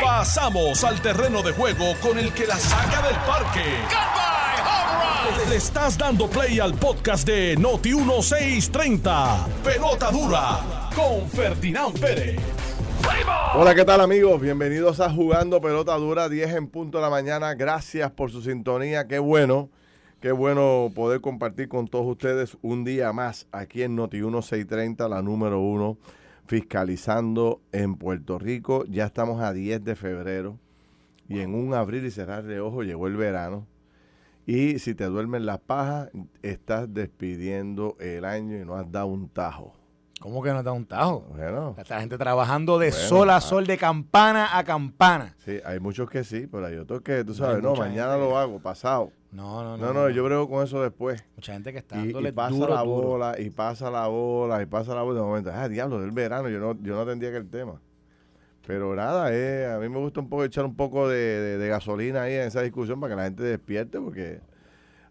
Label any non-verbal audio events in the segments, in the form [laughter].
Pasamos al terreno de juego con el que la saca del parque. Le estás dando play al podcast de Noti 1630. Pelota dura con Ferdinand Pérez. Hola, ¿qué tal amigos? Bienvenidos a Jugando Pelota Dura, 10 en punto de la mañana. Gracias por su sintonía. Qué bueno, qué bueno poder compartir con todos ustedes un día más aquí en Noti 1630, la número uno, fiscalizando en Puerto Rico. Ya estamos a 10 de febrero y en un abrir y cerrar de ojos llegó el verano. Y si te duermen las pajas, estás despidiendo el año y no has dado un tajo. ¿Cómo que no da un tajo? Bueno, Esta gente trabajando de Bueno, sol a ah. sol, de campana a campana. sí, hay muchos que sí, pero hay otros que, tú sabes, no, mañana gente lo hago, pasado. No, no, no. No, no, yo brego con eso después. Mucha gente que está Y, dándole y pasa duro, la duro. bola, y pasa la bola, y pasa la bola. De momento, ah, diablo, del verano, yo no, yo no atendía aquel tema. Pero nada, eh, a mí me gusta un poco echar un poco de, de- de gasolina ahí en esa discusión para que la gente despierte, porque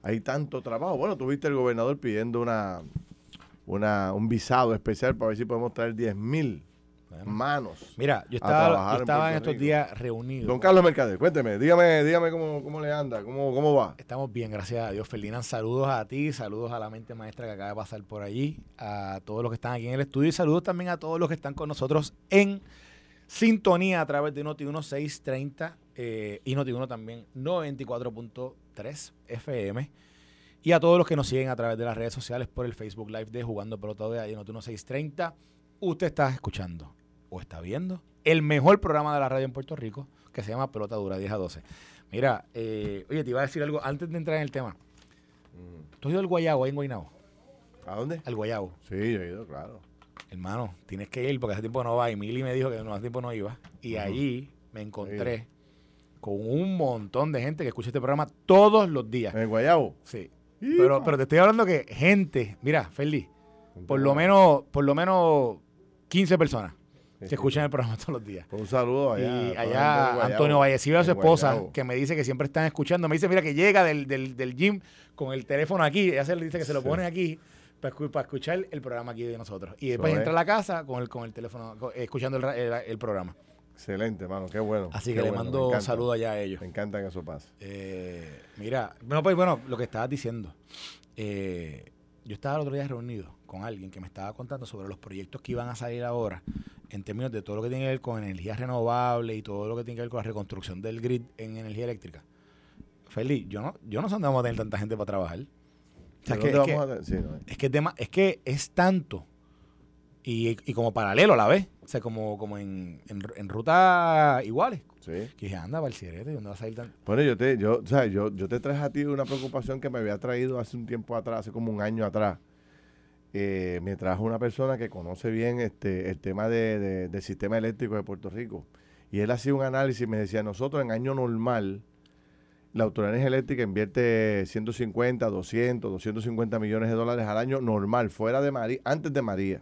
hay tanto trabajo. Bueno, tuviste el gobernador pidiendo una, una un visado especial para ver si podemos traer 10 mil manos. Mira, yo estaba, yo estaba en, estos días reunidos. Don Carlos Mercader, cuénteme, dígame, dígame cómo, cómo le anda, cómo, cómo va. Estamos bien, gracias a Dios. Ferdinand, saludos a ti, saludos a la mente maestra que acaba de pasar por allí, a todos los que están aquí en el estudio y saludos también a todos los que están con nosotros en sintonía a través de Noti 1630 eh, y Noti 1 también 94.3 FM y a todos los que nos siguen a través de las redes sociales por el Facebook Live de Jugando Pelota de Noti 1630. Usted está escuchando o está viendo el mejor programa de la radio en Puerto Rico que se llama Pelota Dura 10 a 12. Mira, eh, oye, te iba a decir algo antes de entrar en el tema. ¿Tú has ido al Guayabo ahí en Guaynabo? ¿A dónde? Al Guayabo. Sí, yo he ido, claro. Hermano, tienes que ir porque hace tiempo no va. Y Mili me dijo que no hace tiempo no iba. Y allí me encontré con un montón de gente que escucha este programa todos los días. ¿En el Guayabo? Sí. Pero, pero te estoy hablando que gente, mira, Feli, por lo menos, por lo menos 15 personas que escuchan el programa todos los días. Un saludo allá. y allá Guayabo. Antonio Vallecillo a su esposa, Guayabo. que me dice que siempre están escuchando. Me dice, mira, que llega del, del, del gym con el teléfono aquí. Ella se le dice que se lo pone aquí para, escu- para escuchar el programa aquí de nosotros. Y después entra a la casa con el, con el teléfono, con- escuchando el, el- el programa. Excelente, mano, qué bueno. Así qué que le bueno, mando encanta. saludos allá a ellos. Me encanta que eso pase. Eh, mira, bueno, pues bueno, lo que estabas diciendo. Eh, yo estaba el otro día reunido con alguien que me estaba contando sobre los proyectos que iban a salir ahora en términos de todo lo que tiene que ver con energías renovables y todo lo que tiene que ver con la reconstrucción del grid en energía eléctrica. Feli, yo no, yo no sé dónde vamos a tener tanta gente para trabajar. O sea, es, ¿Dónde que, es, que, vamos a tener? Sí, no, es que es dema- es que es tanto y, y como paralelo a la vez, o sea, como, como en, en, en rutas iguales. sí. Que dije, anda, el ¿dónde va a salir tan...? Bueno, yo te, yo, o sea, yo, yo te traje a ti una preocupación que me había traído hace un tiempo atrás, hace como un año atrás. Eh, me trajo una persona que conoce bien este el tema de, de- del sistema eléctrico de Puerto Rico. Y él hacía un análisis y me decía, nosotros en año normal, la Autoridad Energía Eléctrica invierte 150, 200, 250 millones de dólares al año normal, fuera de María, antes de María.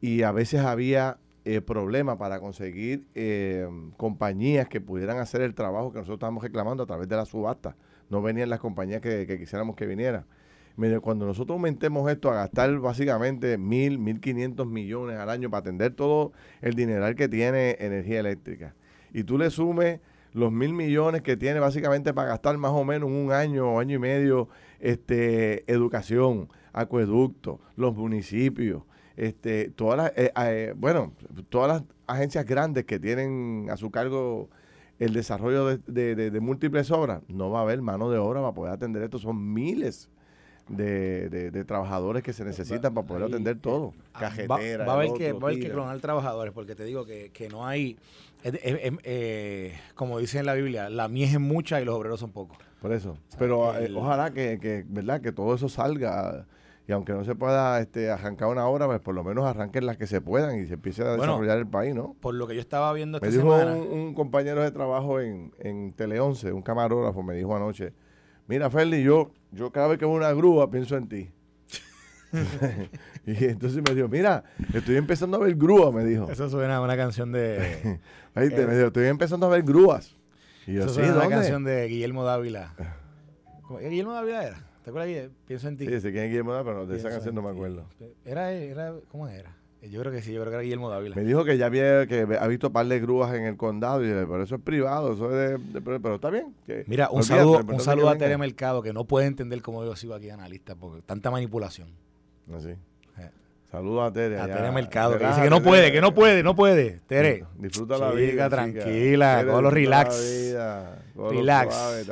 Y a veces había eh, problemas para conseguir eh, compañías que pudieran hacer el trabajo que nosotros estábamos reclamando a través de la subasta. No venían las compañías que, que quisiéramos que vinieran. Cuando nosotros aumentemos esto a gastar básicamente mil, mil quinientos millones al año para atender todo el dineral que tiene energía eléctrica, y tú le sumes los mil millones que tiene básicamente para gastar más o menos un año o año y medio este educación, acueducto, los municipios, este, todas las, eh, eh, bueno, todas las agencias grandes que tienen a su cargo el desarrollo de, de- de- de múltiples obras, no va a haber mano de obra para poder atender esto. Son miles de, de- de trabajadores que se necesitan para poder ahí, atender todo. Ah, Cajetera. Va, va a haber que, va a haber que clonar trabajadores, porque te digo que, que no hay, eh, como dice en la Biblia, la mies es mucha y los obreros son pocos. Por eso. Pero eh, el- ojalá que, que, ¿verdad? Que todo eso salga. Y aunque no se pueda este, arrancar una hora, pues por lo menos arranquen las que se puedan y se empiece a Bueno, desarrollar el país, ¿no? Por lo que yo estaba viendo esta Me dijo semana, un, un compañero de trabajo en, en Tele 11, un camarógrafo, me dijo anoche, mira, Ferdi, yo, yo cada vez que veo una grúa pienso en ti. [laughs] [laughs] y entonces me dijo, mira, estoy empezando a ver grúas, me dijo. eso suena a una canción de, [laughs] Ahí te- me dijo, estoy empezando a ver grúas. Y yo, eso sí, suena a una ¿dónde? canción de Guillermo Dávila. ¿Cómo- ¿Guillermo Dávila era? ¿Te acuerdas? Guille? Pienso en ti. Sí, sé quién es Guillermo, pero de esa Pienso canción no me acuerdo. Era, era, ¿cómo era? Yo creo que sí, yo creo que era Guillermo Dávila. Me dijo que ya había, que ha visto un par de grúas en el condado y por eso es privado, eso es de, pero, está bien. Mira, un saludo, un saludo a Tere Mercado que no puede entender cómo yo sigo aquí analista porque tanta manipulación. Así. Saludos a Tere. A Tere Mercado, que dice que no puede, que no puede, no puede. Tere. Disfruta la vida. tranquila, con los relax. relax.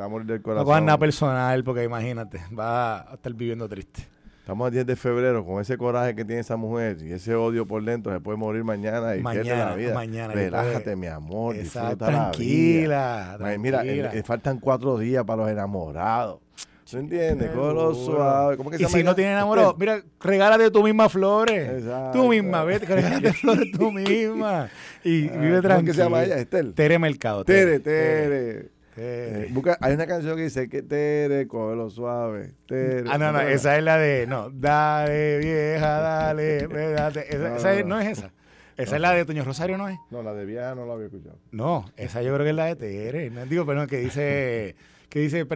No cojan nada personal porque imagínate, va a estar viviendo triste. Estamos a 10 de febrero, con ese coraje que tiene esa mujer y ese odio por dentro, se puede morir mañana y mañana, la vida. Mañana. Relájate, mi amor, disfruta tranquila, la vida. Mira, le faltan cuatro días para los enamorados. ¿Se entiende? Cógelo suave. ¿Cómo que y si no tienes enamorado, mira, regálate tú misma flores. Exacto. Tú misma, vete, [laughs] regálate flores tú misma. Y ah, vive tranquilo. ¿Cómo que se llama ella? Estel. Tere Mercado. Tere, Tere. Eh, hay una canción que dice que Tere, cógelo suave. Tere, ah, no, no, esa es la de, no, dale vieja, dale, Esa, esa no, es esa. Esa es la de Toño Rosario, ¿no es? No, la de vieja no la había escuchado. No, esa yo creo que es la de Tere. No, digo, pero que dice [laughs] que dice,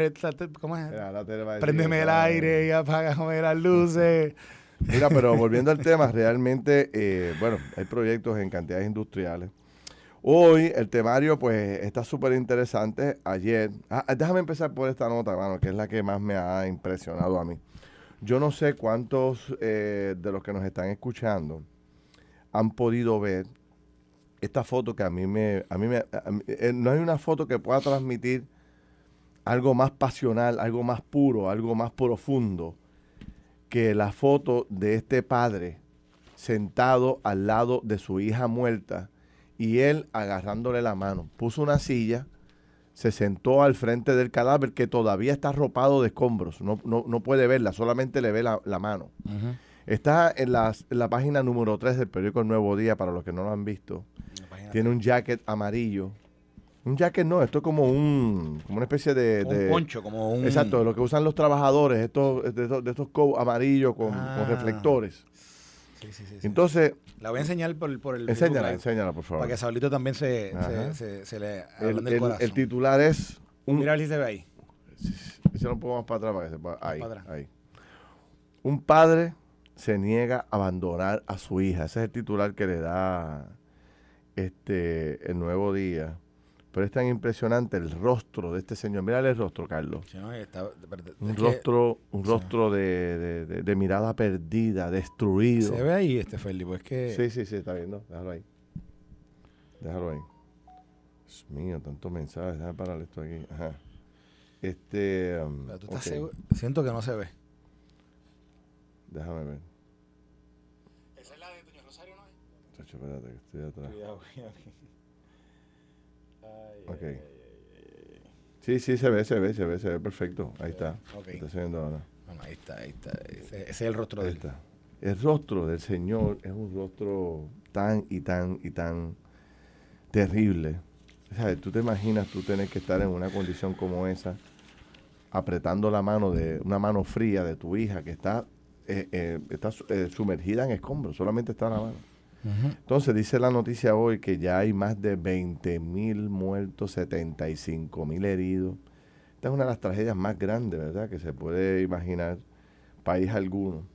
¿cómo es? Préndeme el aire y apágame las luces. Mira, pero [laughs] volviendo al tema, realmente, eh, bueno, hay proyectos en cantidades industriales. Hoy el temario, pues, está súper interesante. Ayer, ah, déjame empezar por esta nota, hermano, que es la que más me ha impresionado a mí. Yo no sé cuántos eh, de los que nos están escuchando han podido ver esta foto que a mí me, a mí me, eh, no hay una foto que pueda transmitir algo más pasional, algo más puro, algo más profundo que la foto de este padre sentado al lado de su hija muerta y él agarrándole la mano. Puso una silla, se sentó al frente del cadáver que todavía está arropado de escombros, no, no, puede verla, solamente le ve la, mano. Está en la, en la, página número 3 del periódico El Nuevo Día, para los que no lo han visto. Tiene un jacket amarillo un jacket no, esto es como un como una especie de, un poncho, como un exacto, lo que usan los trabajadores, estos de estos, de estos amarillos con, ah. reflectores. Sí, sí, sí, Entonces, la voy a enseñar por, por el Enséñala, enséñala, por favor. Para que Saulito también se, se, se, le el, el, corazón. el, titular es un, Mira si se ve ahí. Si no puedo más para atrás para que se pueda. Ahí, ahí. Un padre se niega a abandonar a su hija. Ese es el titular que le da este el nuevo día pero es tan impresionante el rostro de este señor. Mírale el rostro, Carlos. un rostro, un rostro de, mirada perdida, destruido. Se ve ahí este Felipe, es que... Sí, sí, sí, está viendo. Déjalo ahí. Déjalo ahí. Dios mío, tantos mensajes. Déjame parar esto aquí. Ajá. Este... Um, siento que no se ve. Déjame ver. Esa es la de Doña Rosario, ¿no es? espérate, que estoy atrás. Cuidado, cuidado. Ok. Sí, sí, se ve, se ve, se ve, se ve perfecto. Ahí está. Está ahora. ahí está, ahí está. Ese, es el rostro de él. Está. El rostro del Señor es un rostro tan y tan y tan terrible. ¿Sabes? Tú te imaginas tú tener que estar en una condición como esa, apretando la mano de una mano fría de tu hija que está, eh, eh, está eh, sumergida en escombros, solamente está la mano. Entonces dice la noticia hoy que ya hay más de 20 mil muertos, 75 mil heridos. Esta es una de las tragedias más grandes, ¿verdad? Que se puede imaginar país alguno.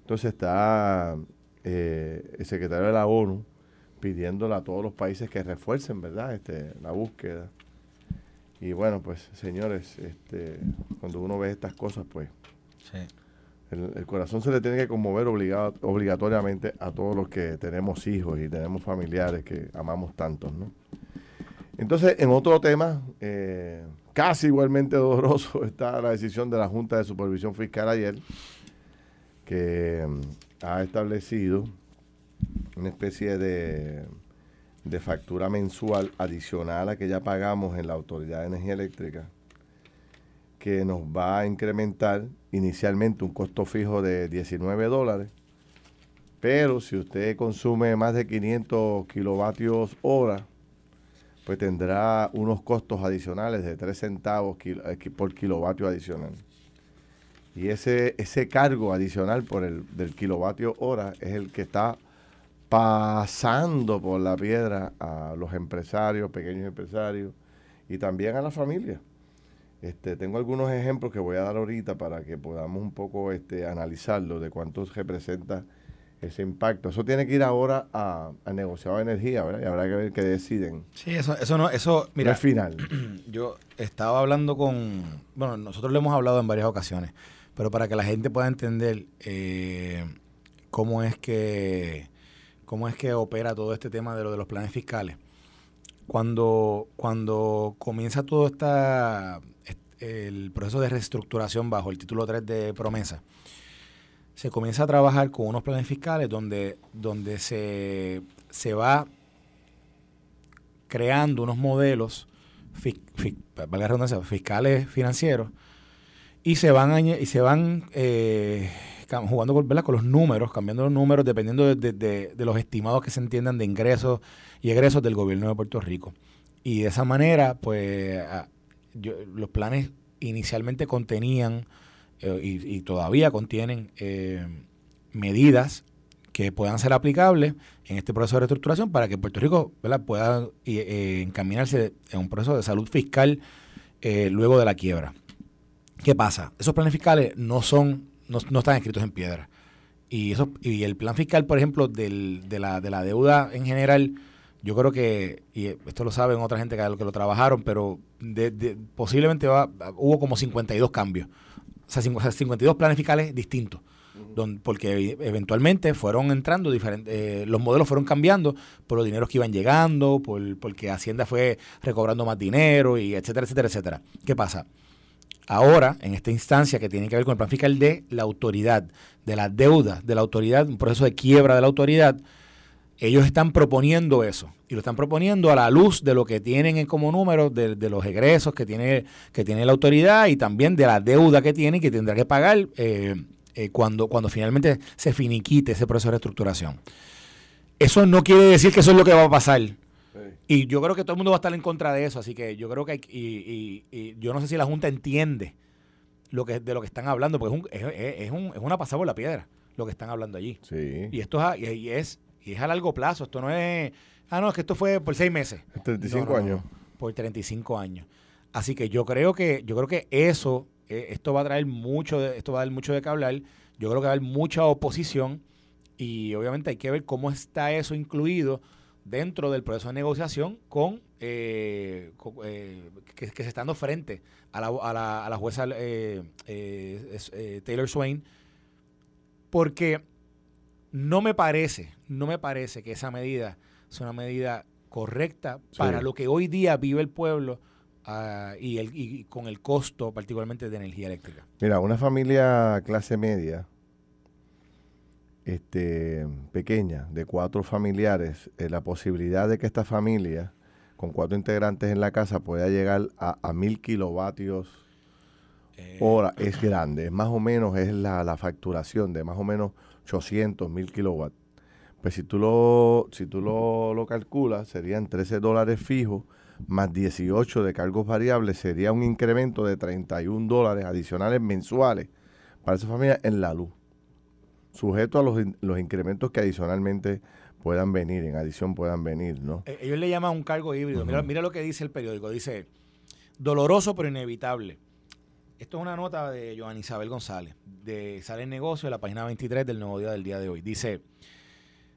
Entonces está eh, el secretario de la ONU pidiéndole a todos los países que refuercen, ¿verdad? Este, la búsqueda. Y bueno, pues señores, este, cuando uno ve estas cosas, pues sí. El, corazón se le tiene que conmover obligado, obligatoriamente a todos los que tenemos hijos y tenemos familiares que amamos tantos, ¿no? Entonces, en otro tema, eh, casi igualmente doloroso, [laughs] está la decisión de la Junta de Supervisión Fiscal ayer, que mm, ha establecido una especie de, de factura mensual adicional a que ya pagamos en la Autoridad de Energía Eléctrica que nos va a incrementar inicialmente un costo fijo de 19 dólares, pero si usted consume más de 500 kilovatios hora, pues tendrá unos costos adicionales de 3 centavos eh, por kilovatio adicional. Y ese, ese cargo adicional por el del kilovatio hora es el que está pasando por la piedra a los empresarios, pequeños empresarios y también a la familia. Este, tengo algunos ejemplos que voy a dar ahorita para que podamos un poco este, analizarlo de cuánto representa ese impacto. Eso tiene que ir ahora a, a negociado de energía, ¿verdad? Y habrá que ver qué deciden. Sí, eso, eso no, eso, mira, no es final. [clears throat] yo estaba hablando con, bueno, nosotros lo hemos hablado en varias ocasiones, pero para que la gente pueda entender eh, cómo es que cómo es que opera todo este tema de lo de los planes fiscales. Cuando, cuando comienza todo esta, el proceso de reestructuración bajo el título 3 de promesa, se comienza a trabajar con unos planes fiscales donde, donde se, se va creando unos modelos fiscales financieros y se van y se van eh, jugando con, con, los números, cambiando los números dependiendo de, los estimados que se entiendan de ingresos y egresos del gobierno de Puerto Rico. Y de esa manera, pues los planes inicialmente contenían eh, y, todavía contienen eh, medidas que puedan ser aplicables en este proceso de reestructuración para que Puerto Rico pueda eh, encaminarse en un proceso de salud fiscal luego de la quiebra. ¿Qué pasa? Esos planes fiscales no son, no, están escritos en piedra. Y, eso, y el plan fiscal, por ejemplo, del, de, la, de la deuda en general, yo creo que, y esto lo saben otra gente que, lo trabajaron, pero posiblemente va, hubo como 52 cambios. O sea, 52 planes fiscales distintos. porque eventualmente fueron entrando diferentes, eh, los modelos fueron cambiando por los dineros que iban llegando, por, porque Hacienda fue recobrando más dinero, y etcétera, etcétera, etcétera. ¿Qué pasa? Ahora, en esta instancia que tiene que ver con el plan fiscal de la autoridad, de la deuda de la autoridad, un proceso de quiebra de la autoridad, ellos están proponiendo eso y lo están proponiendo a la luz de lo que tienen como número de, los egresos que tiene, que tiene la autoridad y también de la deuda que tiene y que tendrá que pagar eh, eh, cuando, cuando finalmente se finiquite ese proceso de reestructuración. Eso no quiere decir que eso es lo que va a pasar. Y yo creo que todo el mundo va a estar en contra de eso, así que yo creo que hay, y, y, yo no sé si la Junta entiende lo que de lo que están hablando, porque es, un, es, es, un, es una pasada por la piedra lo que están hablando allí. Sí. Y esto es, y es y es a largo plazo. Esto no es. Ah, no, es que esto fue por seis meses. 35 años. por 35 años. Así que yo creo que, yo creo que eso, eh, esto va a traer mucho, de, esto va a dar mucho de qué hablar. Yo creo que va a haber mucha oposición y obviamente hay que ver cómo está eso incluido dentro del proceso de negociación con, eh, eh, que, se está dando frente a la, a la, a la jueza Taylor Swain, porque no me parece, no me parece que esa medida sea una medida correcta para lo que hoy día vive el pueblo ah, y, el, y con el costo particularmente de energía eléctrica. Mira, una familia clase media, este, pequeña, de cuatro familiares, eh, la posibilidad de que esta familia, con cuatro integrantes en la casa, pueda llegar a, mil kilovatios eh, hora es grande. Más o menos es la, la facturación de más o menos 800 mil kilowatts. Pues si tú lo, si tú lo, calculas, serían 13 dólares fijos más 18 de cargos variables, sería un incremento de 31 dólares adicionales mensuales para esa familia en la luz, sujeto a los, los incrementos que adicionalmente puedan venir, en adición puedan venir, ¿no? Eh, ellos le llaman un cargo híbrido. mira, mira lo que dice el periódico, dice, doloroso pero inevitable esto es una nota de Joan Isabel González, de Sale en Negocio, de la página 23 del Nuevo Día del día de hoy. Dice,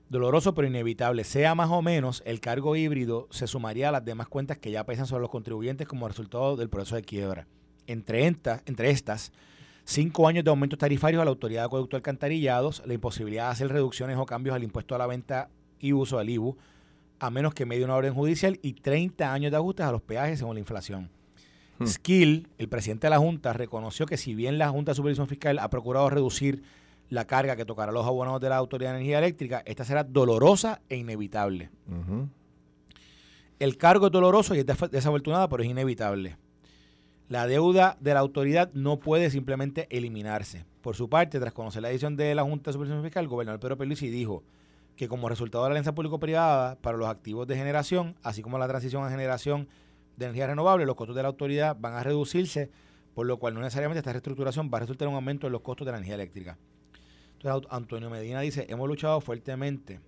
doloroso pero inevitable, sea más o menos, el cargo híbrido se sumaría a las demás cuentas que ya pesan sobre los contribuyentes como resultado del proceso de quiebra. Entre, entre estas, cinco años de aumentos tarifarios a la Autoridad de Acueducto Alcantarillados, la imposibilidad de hacer reducciones o cambios al impuesto a la venta y uso del IBU, a menos que medie una orden judicial, y 30 años de ajustes a los peajes según la inflación. Hmm. Skill, el presidente de la Junta, reconoció que si bien la Junta de Supervisión Fiscal ha procurado reducir la carga que tocará a los abonados de la Autoridad de Energía Eléctrica, esta será dolorosa e inevitable. El cargo es doloroso y es desafortunado, pero es inevitable. La deuda de la autoridad no puede simplemente eliminarse. Por su parte, tras conocer la decisión de la Junta de Supervisión Fiscal, el gobernador Pedro Pellucci dijo que como resultado de la alianza público-privada para los activos de generación, así como la transición a generación de energía renovable, los costos de la autoridad van a reducirse, por lo cual no necesariamente esta reestructuración va a resultar en un aumento de los costos de la energía eléctrica. Entonces, Antonio Medina dice, hemos luchado fuertemente.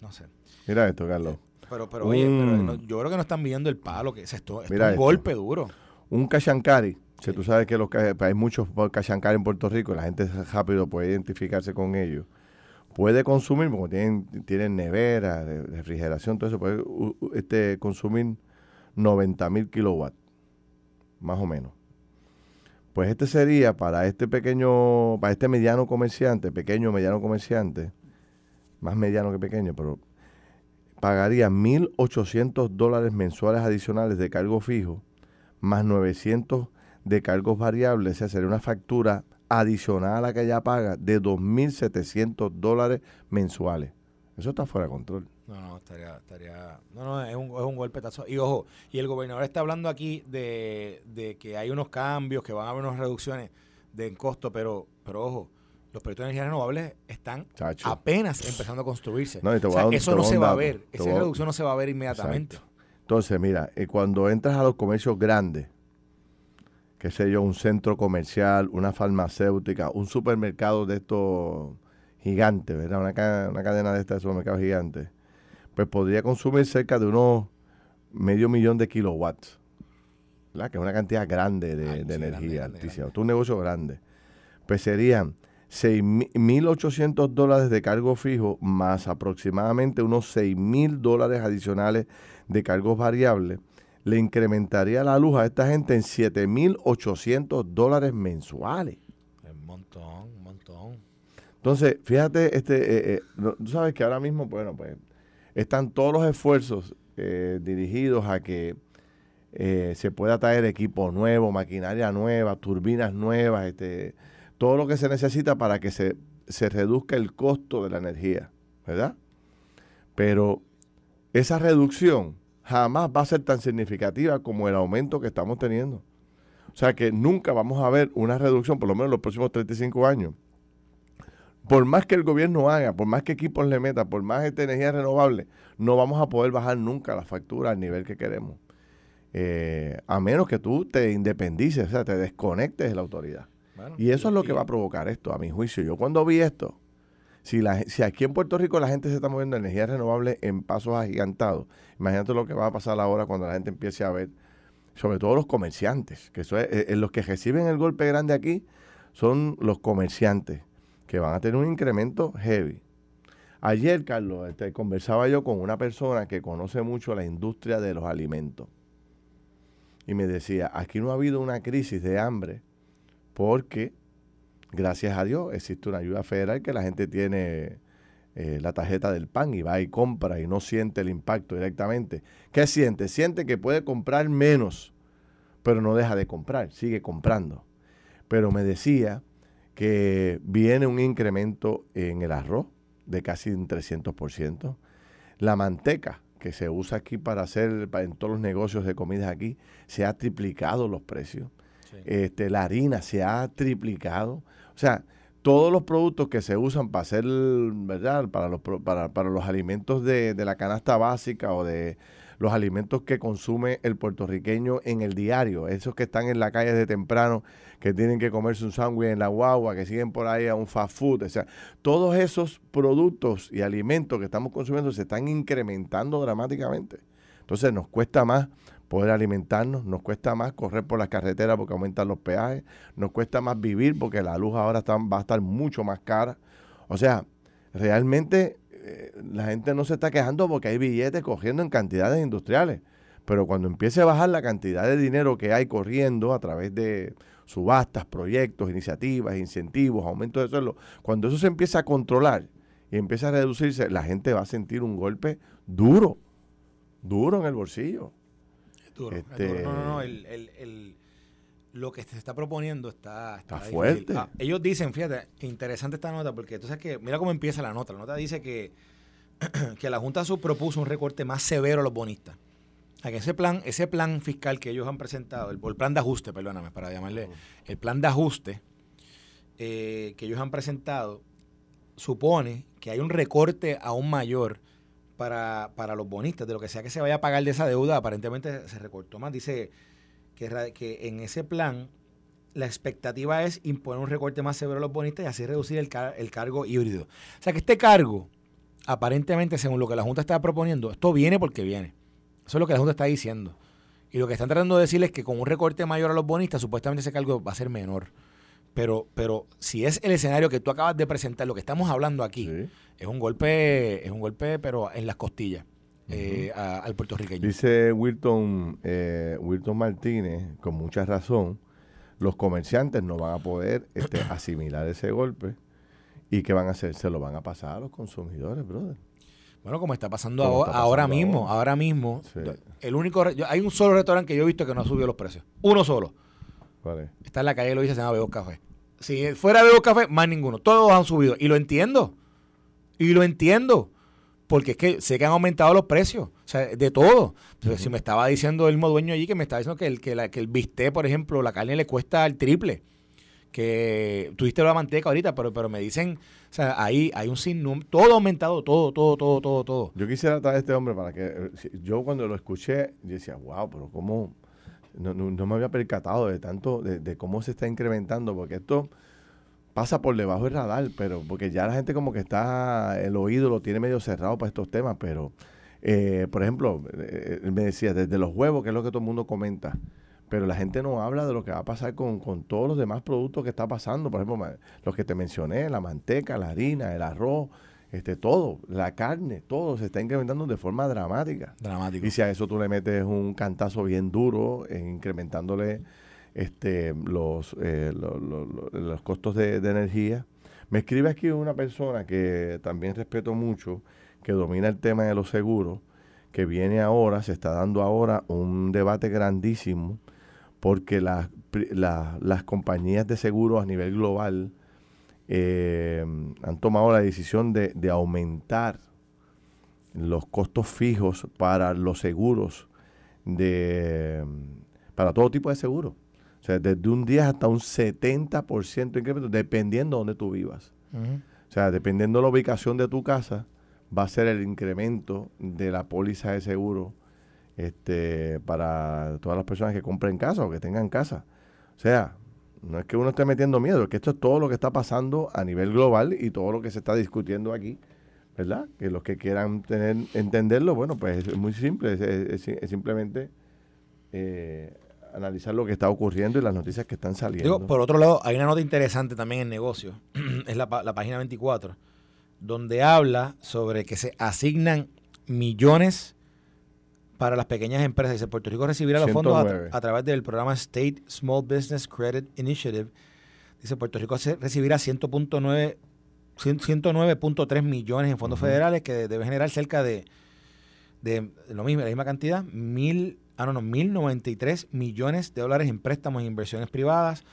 No sé. Mira esto, Carlos. Pero, pero, oye, yo creo que no están viendo el palo, que es esto. Es un golpe duro. Un cachancari. Si tú sabes que los, hay muchos cachancari en Puerto Rico, la gente rápido puede identificarse con ellos. puede consumir, porque tienen, tienen nevera, refrigeración, todo eso, puede este, consumir 90 mil kilowatts, más o menos. Pues este sería para este pequeño, para este mediano comerciante, pequeño mediano comerciante, más mediano que pequeño, pero pagaría 1.800 dólares mensuales adicionales de cargo fijo, más 900 de cargos variables, o sea, sería una factura adicional a la que ya paga de 2.700 dólares mensuales. Eso está fuera de control. No, no, estaría, estaría, no, no, es un, es un golpetazo. Y ojo, y el gobernador está hablando aquí de, de que hay unos cambios, que van a haber unas reducciones de costo, pero, pero ojo, los proyectos de energía renovables están apenas empezando a construirse. eso no se va a ver, esa reducción no se va a ver inmediatamente. Entonces, mira, eh, cuando entras a los comercios grandes, qué sé yo, un centro comercial, una farmacéutica, un supermercado de estos gigantes, ¿verdad? Una, una cadena de estos supermercados gigantes, pues podría consumir cerca de unos medio millón de kilowatts, ¿verdad? Que es una cantidad grande de, energía, altísima. un negocio grande. Pues serían 6.800 dólares de cargo fijo más aproximadamente unos 6.000 dólares adicionales de cargos variables, le incrementaría la luz a esta gente en 7.800 dólares mensuales. Un montón, un montón. Entonces, fíjate, este, eh, eh, tú sabes que ahora mismo, bueno, pues están todos los esfuerzos eh, dirigidos a que se pueda traer equipo nuevo, maquinaria nueva, turbinas nuevas, este, todo lo que se necesita para que se, se reduzca el costo de la energía, ¿verdad? Pero esa reducción jamás va a ser tan significativa como el aumento que estamos teniendo. O sea que nunca vamos a ver una reducción, por lo menos en los próximos 35 años. Por más que el gobierno haga, por más que equipos le meta, por más esta energía renovable, no vamos a poder bajar nunca la factura al nivel que queremos. Eh, a menos que tú te independices, o sea, te desconectes de la autoridad y eso es lo que va a provocar esto, a mi juicio. Yo cuando vi esto, si, la, si aquí en Puerto Rico la gente se está moviendo energía renovable en pasos agigantados, imagínate lo que va a pasar ahora cuando la gente empiece a ver, sobre todo los comerciantes, que eso es, eh, los que reciben el golpe grande aquí son los comerciantes, que van a tener un incremento heavy. Ayer, Carlos, este, conversaba yo con una persona que conoce mucho la industria de los alimentos. Y me decía, aquí no ha habido una crisis de hambre porque gracias a Dios existe una ayuda federal que la gente tiene eh, la tarjeta del PAN y va y compra y no siente el impacto directamente. ¿Qué siente? Siente que puede comprar menos, pero no deja de comprar, sigue comprando. Pero me decía que viene un incremento en el arroz de casi un 300%. La manteca que se usa aquí para hacer en todos los negocios de comidas aquí, se ha triplicado los precios. Este, la harina se ha triplicado. O sea, todos los productos que se usan para hacer, ¿verdad? Para los, para, para los alimentos de, de, la canasta básica o de los alimentos que consume el puertorriqueño en el diario, esos que están en la calle de temprano, que tienen que comerse un sándwich en la guagua, que siguen por ahí a un fast food, o sea, todos esos productos y alimentos que estamos consumiendo se están incrementando dramáticamente. Entonces nos cuesta más poder alimentarnos, nos cuesta más correr por las carreteras porque aumentan los peajes, nos cuesta más vivir porque la luz ahora va a estar mucho más cara. O sea, realmente eh, la gente no se está quejando porque hay billetes cogiendo en cantidades industriales, pero cuando empiece a bajar la cantidad de dinero que hay corriendo a través de subastas, proyectos, iniciativas, incentivos, aumentos de sueldo, cuando eso se empieza a controlar y empieza a reducirse, la gente va a sentir un golpe duro, duro en el bolsillo. Este, no, no, no. El, lo que se está proponiendo está, está, fuerte. Ah, ellos dicen, fíjate, interesante esta nota, porque tú sabes que, mira cómo empieza la nota. La nota dice que, [clears throat] que la Junta Sub propuso un recorte más severo a los bonistas. que ese plan, ese plan fiscal que ellos han presentado, el, plan de ajuste, perdóname, para llamarle, el plan de ajuste eh, que ellos han presentado, supone que hay un recorte aún mayor para, para los bonistas, de lo que sea que se vaya a pagar de esa deuda, aparentemente se recortó más. Dice que, que en ese plan la expectativa es imponer un recorte más severo a los bonistas y así reducir el, el cargo híbrido. O sea que este cargo, aparentemente, según lo que la Junta está proponiendo, esto viene porque viene. Eso es lo que la Junta está diciendo. Y lo que están tratando de decir es que con un recorte mayor a los bonistas, supuestamente ese cargo va a ser menor. Pero, pero si es el escenario que tú acabas de presentar, lo que estamos hablando aquí, es un golpe, es un golpe, pero en las costillas. Eh, al puertorriqueño. Dice Wilton, eh, Wilton Martínez, con mucha razón, los comerciantes no van a poder este, [clears throat] asimilar ese golpe y ¿qué van a hacer? Se lo van a pasar a los consumidores, brother. Bueno, como está pasando, ahora, mismo, ahora, mismo, el único, hay un solo restaurante que yo he visto que no ha subido los precios. Uno solo. Está en la calle, lo dice, se llama Bebo Café. Si fuera Bebo Café, más ninguno. Todos han subido. Y lo entiendo. Y lo entiendo porque es que sé que han aumentado los precios, o sea, de todo. Entonces, si me estaba diciendo el mismo dueño allí que me estaba diciendo que el, que, la, que el bistec, por ejemplo, la carne le cuesta el triple. Que tuviste la manteca ahorita, pero, pero me dicen, o sea, ahí hay un sinnúmero, todo aumentado, todo, todo, todo, todo, todo. Yo quisiera traer a este hombre para que, eh, yo cuando lo escuché, yo decía, wow, pero cómo, no, no, me había percatado de tanto, de, de cómo se está incrementando, porque esto pasa por debajo del radar, pero porque ya la gente como que está, el oído lo tiene medio cerrado para estos temas, pero, eh, por ejemplo, eh, me decía, desde los huevos, que es lo que todo el mundo comenta, pero la gente no habla de lo que va a pasar con, con todos los demás productos que está pasando, por ejemplo, los que te mencioné, la manteca, la harina, el arroz, este, todo, la carne, todo se está incrementando de forma dramática. Dramático. Y si a eso tú le metes un cantazo bien duro, incrementándole este, los, eh, los costos de, energía. Me escribe aquí una persona que también respeto mucho, que domina el tema de los seguros, que viene ahora, se está dando ahora un debate grandísimo, porque las, las compañías de seguros a nivel global eh, han tomado la decisión de, de aumentar los costos fijos para los seguros de para todo tipo de seguros. O sea, desde un 10 hasta un 70% de incremento, dependiendo de donde tú vivas. O sea, dependiendo de la ubicación de tu casa, va a ser el incremento de la póliza de seguro este, para todas las personas que compren casa o que tengan casa. O sea, no es que uno esté metiendo miedo, es que esto es todo lo que está pasando a nivel global y todo lo que se está discutiendo aquí, ¿verdad? Que los que quieran entenderlo, bueno, pues es muy simple, es, simplemente eh, analizar lo que está ocurriendo y las noticias que están saliendo. por otro lado, hay una nota interesante también en negocio, [clears throat] es la, página 24, donde habla sobre que se asignan millones para las pequeñas empresas. Dice, Puerto Rico recibirá los fondos a, través del programa State Small Business Credit Initiative. Dice, Puerto Rico recibirá 109.3 millones en fondos federales que debe generar cerca de, de lo mismo, la misma cantidad, mil ah, no, no, 1.093 millones de dólares en préstamos e inversiones privadas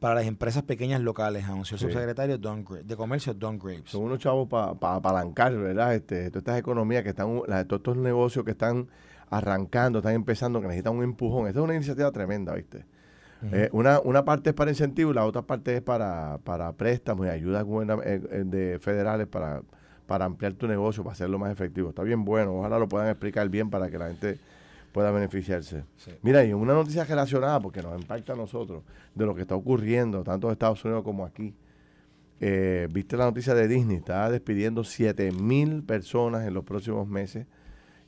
para las empresas pequeñas locales, anunció el subsecretario de Comercio Don Graves. Son unos chavos para apalancar, ¿verdad? Este, todas estas economías que están, todos estos negocios que están arrancando, están empezando, que necesitan un empujón. Esta es una iniciativa tremenda, ¿viste? Eh, una, una parte es para incentivo y la otra parte es para, para préstamos y ayudas eh, eh, de federales para, para ampliar tu negocio, para hacerlo más efectivo. Está bien bueno, ojalá lo puedan explicar bien para que la gente pueda beneficiarse. Mira, y una noticia relacionada, porque nos impacta a nosotros, de lo que está ocurriendo, tanto en Estados Unidos como aquí. Eh, Viste la noticia de Disney, está despidiendo 7 mil personas en los próximos meses.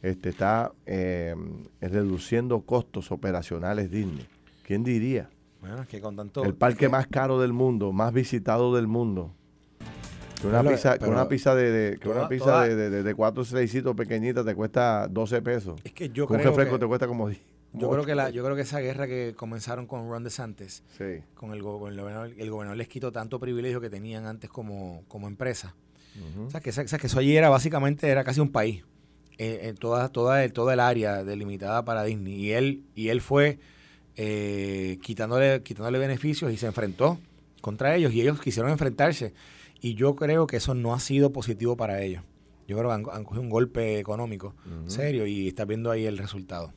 Este, está eh, reduciendo costos operacionales Disney. ¿Quién diría? Bueno, es que con tanto... El parque más caro del mundo, más visitado del mundo. Que una, pizza, una pizza de, que una pizza de, de, de, cuatro seisitos pequeñitas te cuesta 12 pesos. Es que yo creo un refresco te cuesta como 10. Yo creo que la, yo creo que esa guerra que comenzaron con Ron DeSantis, sí. con el, gobernador, el gobernador les quitó tanto privilegio que tenían antes como, como empresa. o, sea, que, que eso allí era básicamente era casi un país. Eh, en toda, toda, toda el área delimitada para Disney. Y él, y él fue eh, quitándole, quitándole beneficios y se enfrentó contra ellos. Y ellos quisieron enfrentarse. Y yo creo que eso no ha sido positivo para ellos. Yo creo que han, cogido un golpe económico serio y está viendo ahí el resultado.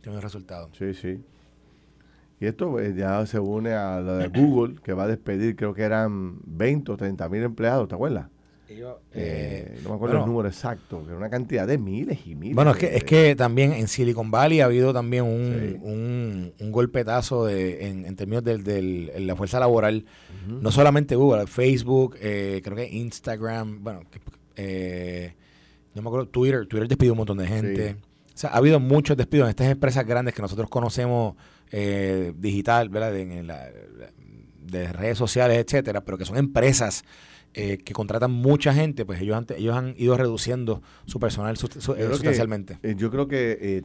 Tiene el resultado. Sí, sí. Y esto pues, ya se une a lo de [clears throat] Google, que va a despedir, creo que eran 20 o 30 mil empleados, ¿te acuerdas? Eh, eh, no me acuerdo el número exacto, era una cantidad de miles y miles. Bueno, es que, es que también en Silicon Valley ha habido también un, un, golpetazo de, en, términos de la fuerza laboral, no solamente Google, Facebook, eh, creo que Instagram, bueno, no me acuerdo, Twitter, Twitter despidió un montón de gente. O sea, ha habido muchos despidos en estas empresas grandes que nosotros conocemos digital, ¿verdad? En, la, de redes sociales, etcétera, pero que son empresas eh, que contratan mucha gente, pues ellos han, ellos han ido reduciendo su personal sustancialmente. yo creo que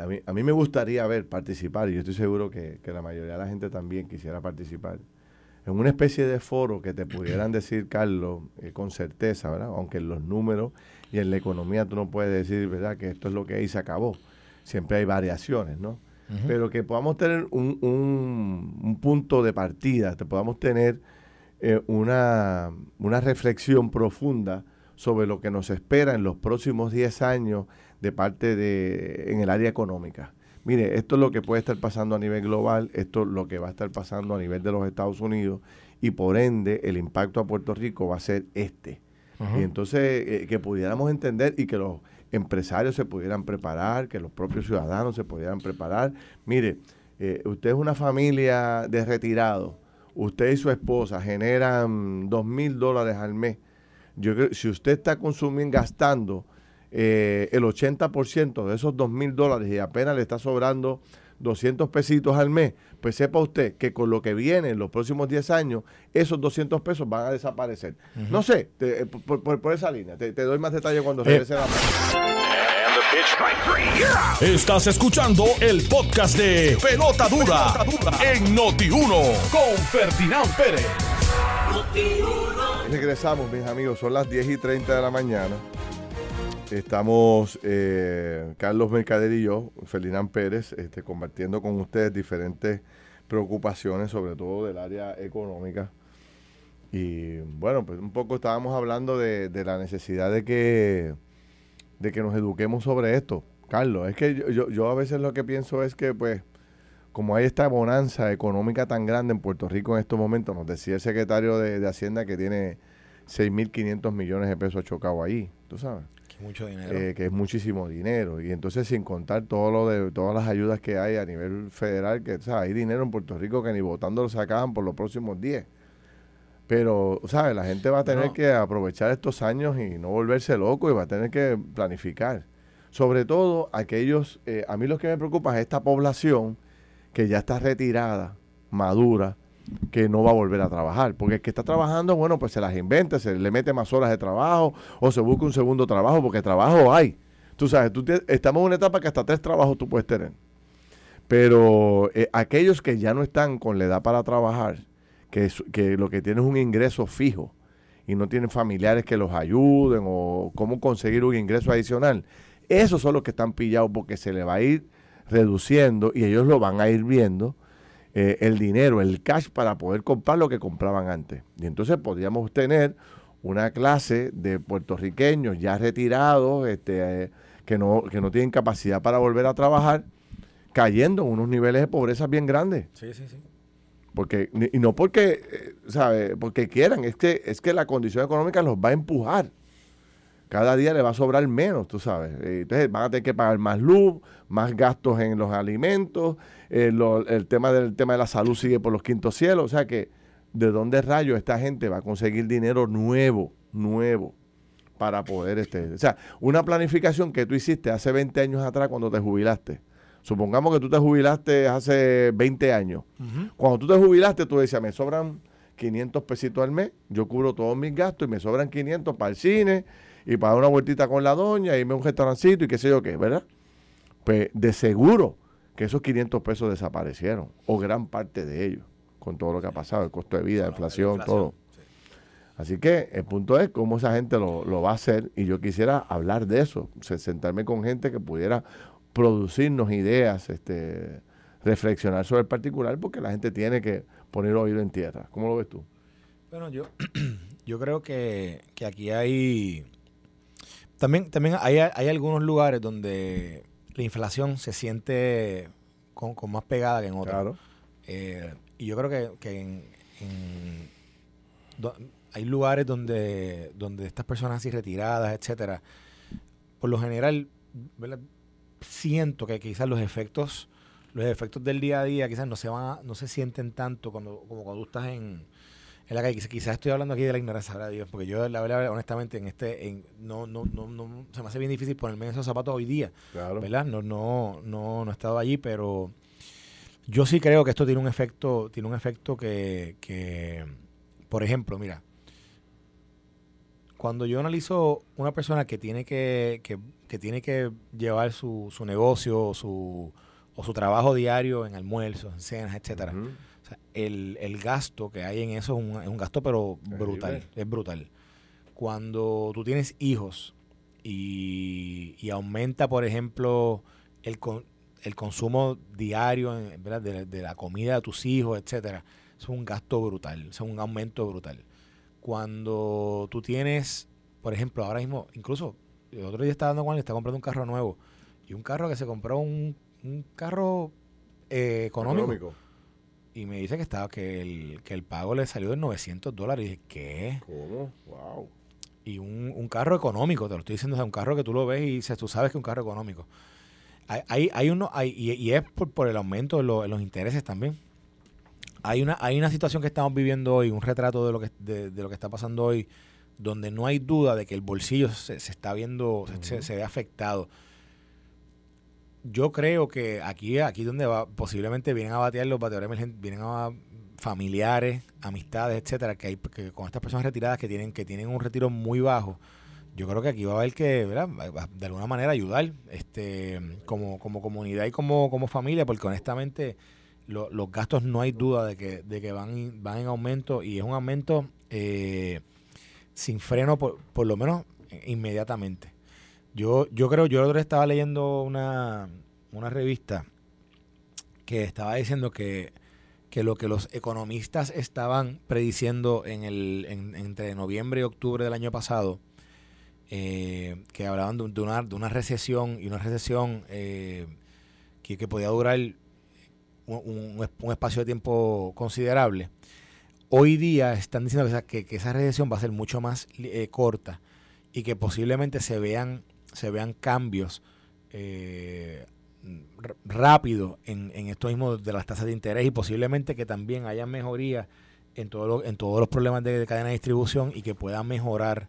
a, mí, a mí me gustaría ver participar, y yo estoy seguro que, que la mayoría de la gente también quisiera participar en una especie de foro que te pudieran decir, Carlos, eh, con certeza, ¿verdad? Aunque en los números y en la economía tú no puedes decir, ¿verdad?, que esto es lo que ahí se acabó. Siempre hay variaciones, ¿no? Pero que podamos tener un, un, punto de partida, que podamos tener eh, una, una reflexión profunda sobre lo que nos espera en los próximos 10 años de parte de en el área económica. Mire, esto es lo que puede estar pasando a nivel global, esto es lo que va a estar pasando a nivel de los Estados Unidos y por ende el impacto a Puerto Rico va a ser este. Y entonces eh, que pudiéramos entender y que los empresarios se pudieran preparar, que los propios ciudadanos se pudieran preparar. Mire, eh, usted es una familia de retirados, usted y su esposa generan dos mil dólares al mes. Yo creo si usted está consumiendo, gastando eh, el 80% de esos 2 mil dólares y apenas le está sobrando 200 pesitos al mes, pues sepa usted que con lo que viene en los próximos 10 años, esos 200 pesos van a desaparecer. No sé, eh, por, esa línea, te, doy más detalle cuando eh. regrese la Estás escuchando el podcast de Pelota Dura, en Noti1 con Ferdinand Pérez. Regresamos, mis amigos, son las 10 y 30 de la mañana. Estamos eh, Carlos Mercader y yo, Felinán Pérez, este, compartiendo con ustedes diferentes preocupaciones, sobre todo del área económica. Y bueno, pues un poco estábamos hablando de, la necesidad de que, de que nos eduquemos sobre esto. Carlos, es que yo, yo, a veces lo que pienso es que pues como hay esta bonanza económica tan grande en Puerto Rico en estos momentos, nos decía el secretario de, Hacienda que tiene 6.500 millones de pesos chocado ahí, tú sabes. Mucho dinero. Eh, que es muchísimo dinero. Y entonces, sin contar todo lo de todas las ayudas que hay a nivel federal, que o hay dinero en Puerto Rico que ni votando lo sacaban por los próximos 10. Pero, ¿sabes? La gente va a tener que aprovechar estos años y no volverse loco y va a tener que planificar. Sobre todo aquellos, eh, a mí lo que me preocupa es esta población que ya está retirada, madura, que no va a volver a trabajar. Porque el que está trabajando, bueno, pues se las inventa, se le mete más horas de trabajo o se busca un segundo trabajo, porque trabajo hay. Tú sabes, tú estamos en una etapa que hasta tres trabajos tú puedes tener. Pero eh, aquellos que ya no están con la edad para trabajar, que, que lo que tienen es un ingreso fijo y no tienen familiares que los ayuden o cómo conseguir un ingreso adicional, esos son los que están pillados porque se le va a ir reduciendo y ellos lo van a ir viendo eh, el dinero, el cash para poder comprar lo que compraban antes. Y entonces podríamos tener una clase de puertorriqueños ya retirados, este, eh, que, no, que no tienen capacidad para volver a trabajar, cayendo en unos niveles de pobreza bien grandes. Sí, sí, sí. Porque, y no porque, eh, ¿sabe? porque quieran, es que, es que la condición económica los va a empujar. Cada día le va a sobrar menos, tú sabes. Entonces van a tener que pagar más luz, más gastos en los alimentos, eh, el, tema del tema de la salud sigue por los quintos cielos. O sea que, ¿de dónde rayo esta gente va a conseguir dinero nuevo, nuevo? para poder este, o sea, una planificación que tú hiciste hace 20 años atrás cuando te jubilaste. Supongamos que tú te jubilaste hace 20 años. Cuando tú te jubilaste, tú decías, me sobran 500 pesitos al mes, yo cubro todos mis gastos y me sobran 500 para el cine y para una vueltita con la doña, irme a un restaurancito y qué sé yo qué, ¿verdad? Pues de seguro que esos 500 pesos desaparecieron, o gran parte de ellos, con todo lo que ha pasado, el costo de vida, la inflación, todo. Así que el punto es cómo esa gente lo, va a hacer y yo quisiera hablar de eso, sentarme con gente que pudiera producirnos ideas, este, reflexionar sobre el particular, porque la gente tiene que poner oído en tierra. ¿Cómo lo ves tú? Bueno, yo, [clears throat] yo creo que, aquí hay... También, también hay, hay algunos lugares donde la inflación se siente con, más pegada que en otros. Eh, y yo creo que, en, hay lugares donde, donde estas personas así retiradas, etcétera, por lo general, siento que quizás los efectos, los efectos del día a día quizás no se van no se sienten tanto cuando, como cuando tú estás en, en la calle. Quizás estoy hablando aquí de la ignorancia, de Dios, porque yo, la verdad, honestamente, en este, en, no, no, no, no, se me hace bien difícil ponerme en esos zapatos hoy día, ¿verdad? No, no, no, no he estado allí, pero yo sí creo que esto tiene un efecto, tiene un efecto que, que por ejemplo, mira, cuando yo analizo una persona que tiene que, que, que tiene que llevar su, su negocio su, o su trabajo diario en almuerzos, en cenas, etcétera, o el, el, gasto que hay en eso es un, es un gasto pero brutal, es brutal. Cuando tú tienes hijos y, y aumenta, por ejemplo, el, el consumo diario De, de, la comida de tus hijos, etcétera, es un gasto brutal, es un aumento brutal. Cuando tú tienes, por ejemplo, ahora mismo, incluso el otro día estaba dando con él, está comprando un carro nuevo y un carro que se compró un, un carro eh, económico, Y me dice que estaba que el, que el pago le salió de 900 dólares. Y dije, ¿qué? ¿Cómo? Wow. Y un, un, carro económico, te lo estoy diciendo, o sea, un carro que tú lo ves y dices, tú sabes que es un carro económico. Hay, hay, uno, hay, y, es por, por el aumento de, lo, los intereses también. Hay una, hay una situación que estamos viviendo hoy, un retrato de lo que, de, lo que está pasando hoy, donde no hay duda de que el bolsillo se, se está viendo, se, se, ve afectado. Yo creo que aquí, aquí donde va, posiblemente vienen a batear los bateadores vienen a familiares, amistades, etcétera, que hay que con estas personas retiradas que tienen, que tienen un retiro muy bajo yo creo que aquí va a haber que, ¿verdad? de alguna manera ayudar este como, como comunidad y como, como familia, porque honestamente los gastos no hay duda de que, de que van, van en aumento y es un aumento eh, sin freno, por, por lo menos inmediatamente. Yo, yo creo, yo el otro día estaba leyendo una, una revista que estaba diciendo que, que lo que los economistas estaban prediciendo en el, entre noviembre y octubre del año pasado, eh, que hablaban de, una, de una recesión y una recesión eh, que, que, podía durar un, un, espacio de tiempo considerable. Hoy día están diciendo que que, esa recesión va a ser mucho más eh, corta y que posiblemente se vean, se vean cambios eh, rápidos en, en esto mismo de las tasas de interés y posiblemente que también haya mejoría en, todo en todos los problemas de, de cadena de distribución y que pueda mejorar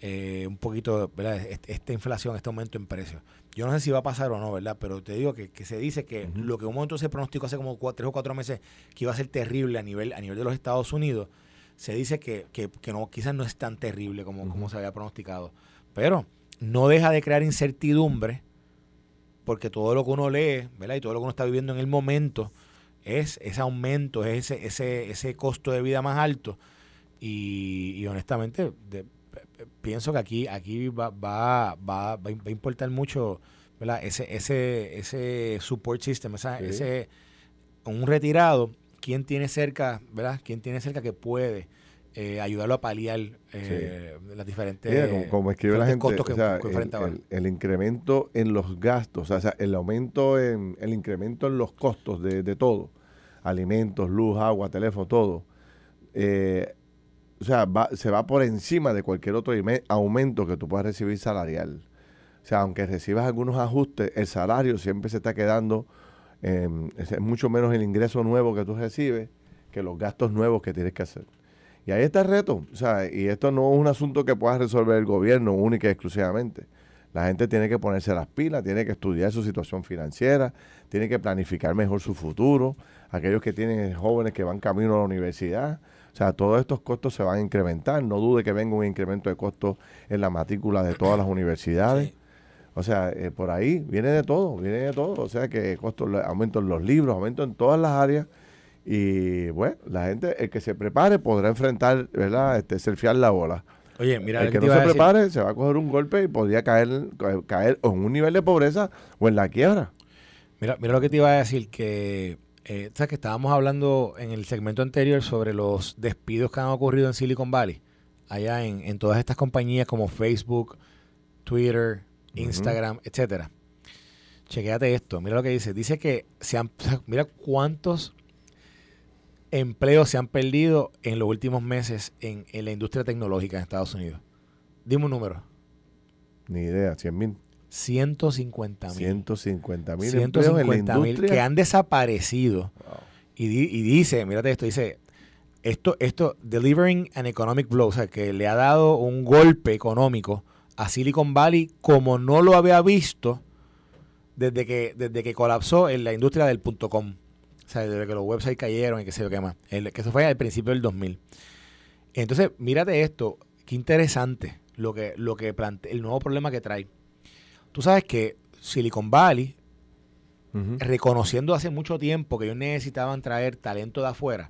eh, un poquito, ¿verdad? Esta inflación, este aumento en precios. Yo no sé si va a pasar o no, ¿verdad? Pero te digo que, que se dice que lo que un momento se pronosticó hace como tres o cuatro meses que iba a ser terrible a nivel, a nivel de los Estados Unidos, se dice que, que, que no, quizás no es tan terrible como, como se había pronosticado. Pero no deja de crear incertidumbre porque todo lo que uno lee, ¿verdad? Y todo lo que uno está viviendo en el momento es ese aumento, es ese, ese, ese costo de vida más alto. Y, y honestamente, de, pienso que aquí, aquí va, va, va, va a importar mucho ¿verdad? ese, ese, ese support system, esa, ese un retirado, quién tiene cerca, ¿verdad? ¿Quién tiene cerca que puede eh, ayudarlo a paliar eh, las diferentes como, escribe la gente, que, el, el, incremento en los gastos, o sea, el aumento en el incremento en los costos de, de todo, alimentos, luz, agua, teléfono, todo. Eh, o sea, se va por encima de cualquier otro aumento que tú puedas recibir salarial. O sea, aunque recibas algunos ajustes, el salario siempre se está quedando, es mucho menos el ingreso nuevo que tú recibes que los gastos nuevos que tienes que hacer. Y ahí está el reto. O sea, y esto no es un asunto que pueda resolver el gobierno única y exclusivamente. La gente tiene que ponerse las pilas, tiene que estudiar su situación financiera, tiene que planificar mejor su futuro. Aquellos que tienen jóvenes que van camino a la universidad, o sea, todos estos costos se van a incrementar. No dude que venga un incremento de costos en la matrícula de todas las universidades. O sea, eh, por ahí viene de todo, viene de todo. O sea, que costos, aumento en los libros, aumento en todas las áreas. Y bueno, la gente, el que se prepare podrá enfrentar, ¿verdad? Este, surfear la bola. Oye, mira, el que no se prepare se va a coger un golpe y podría caer, caer en un nivel de pobreza o en la quiebra. Mira, mira lo que te iba a decir, que eh, ¿sabes que estábamos hablando en el segmento anterior sobre los despidos que han ocurrido en Silicon Valley? Allá en, todas estas compañías como Facebook, Twitter, Instagram, etcétera. Chequéate esto, mira lo que dice. Dice que se han, mira cuántos empleos se han perdido en los últimos meses en, la industria tecnológica en Estados Unidos. Dime un número. Ni idea, 100 mil. 150 mil. 150 mil 150 mil que han desaparecido. Y, y, dice, mírate esto, dice, esto, esto, delivering an economic blow, o sea, que le ha dado un golpe económico a Silicon Valley como no lo había visto desde que, desde que colapsó en la industria del punto com. O sea, desde que los websites cayeron y qué sé yo qué más. que eso fue al principio del 2000. Entonces, mírate esto. Qué interesante lo que, lo que plantea, el nuevo problema que trae. Tú sabes que Silicon Valley, reconociendo hace mucho tiempo que ellos necesitaban traer talento de afuera,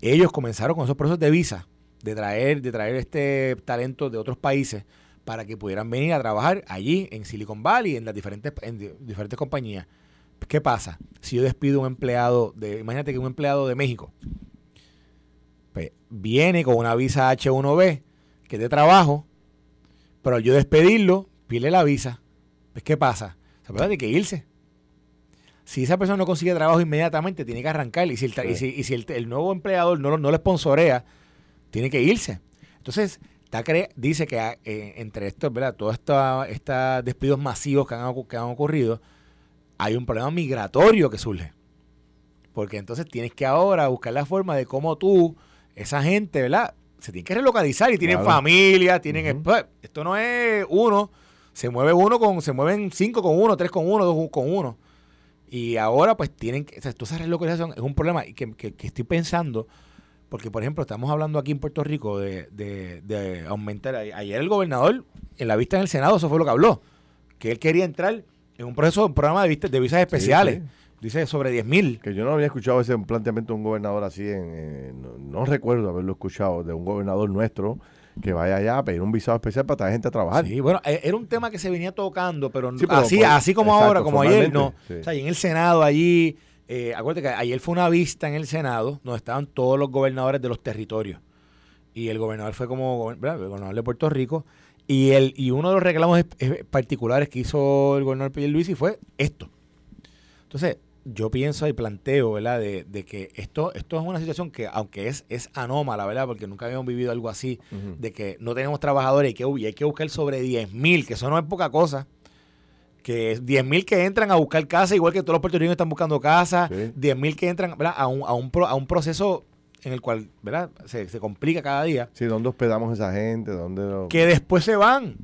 ellos comenzaron con esos procesos de visa, de traer, de traer este talento de otros países para que pudieran venir a trabajar allí en Silicon Valley, en las diferentes, en diferentes compañías. ¿Qué pasa? Si yo despido un empleado de, imagínate que un empleado de México pues, viene con una visa H1B, que es de trabajo, pero al yo despedirlo, pide la visa. Pues, ¿qué pasa? Se puede que irse. Si esa persona no consigue trabajo inmediatamente, tiene que arrancar. Y si el, y si, el, nuevo empleador no, no le sponsorea, tiene que irse. Entonces, dice que eh, entre estos, ¿verdad? Todos estos despidos masivos que han, que han ocurrido, hay un problema migratorio que surge. Porque entonces tienes que ahora buscar la forma de cómo tú, esa gente, ¿verdad? Se tiene que relocalizar y tienen familia, tienen... Pues, esto no es uno, se mueve uno con, se mueven cinco con uno, tres con uno, dos con uno. Y ahora pues tienen que, o sea, esa relocalización es un problema que, que, que estoy pensando porque, por ejemplo, estamos hablando aquí en Puerto Rico de, de, aumentar. Ayer el gobernador, en la vista en el Senado, eso fue lo que habló. Que él quería entrar en un proceso, un programa de, de visas especiales. Dice sobre 10 mil. Que yo no había escuchado ese planteamiento de un gobernador así. En, no, recuerdo haberlo escuchado de un gobernador nuestro que vaya allá a pedir un visado especial para traer gente a trabajar. Sí, bueno, e, era un tema que se venía tocando, pero, así, así como ahora, como ayer, no. O sea, en el Senado allí eh, acuérdate que ayer fue una vista en el Senado donde estaban todos los gobernadores de los territorios. Y el gobernador fue como el gobernador de Puerto Rico. Y, el, y uno de los reclamos particulares que hizo el gobernador Luis fue esto. Entonces, yo pienso y planteo, ¿verdad?, de, de, que esto, esto es una situación que, aunque es, es anómala, ¿verdad?, porque nunca habíamos vivido algo así, de que no tenemos trabajadores y, que, y hay que buscar sobre 10 mil, que eso no es poca cosa que es 10.000 que entran a buscar casa, igual que todos los puertorriqueños están buscando casa, 10.000 que entran A, un, a, un a un proceso en el cual ¿verdad? Se, complica cada día. Sí, ¿dónde hospedamos a esa gente? ¿Dónde Que después se van.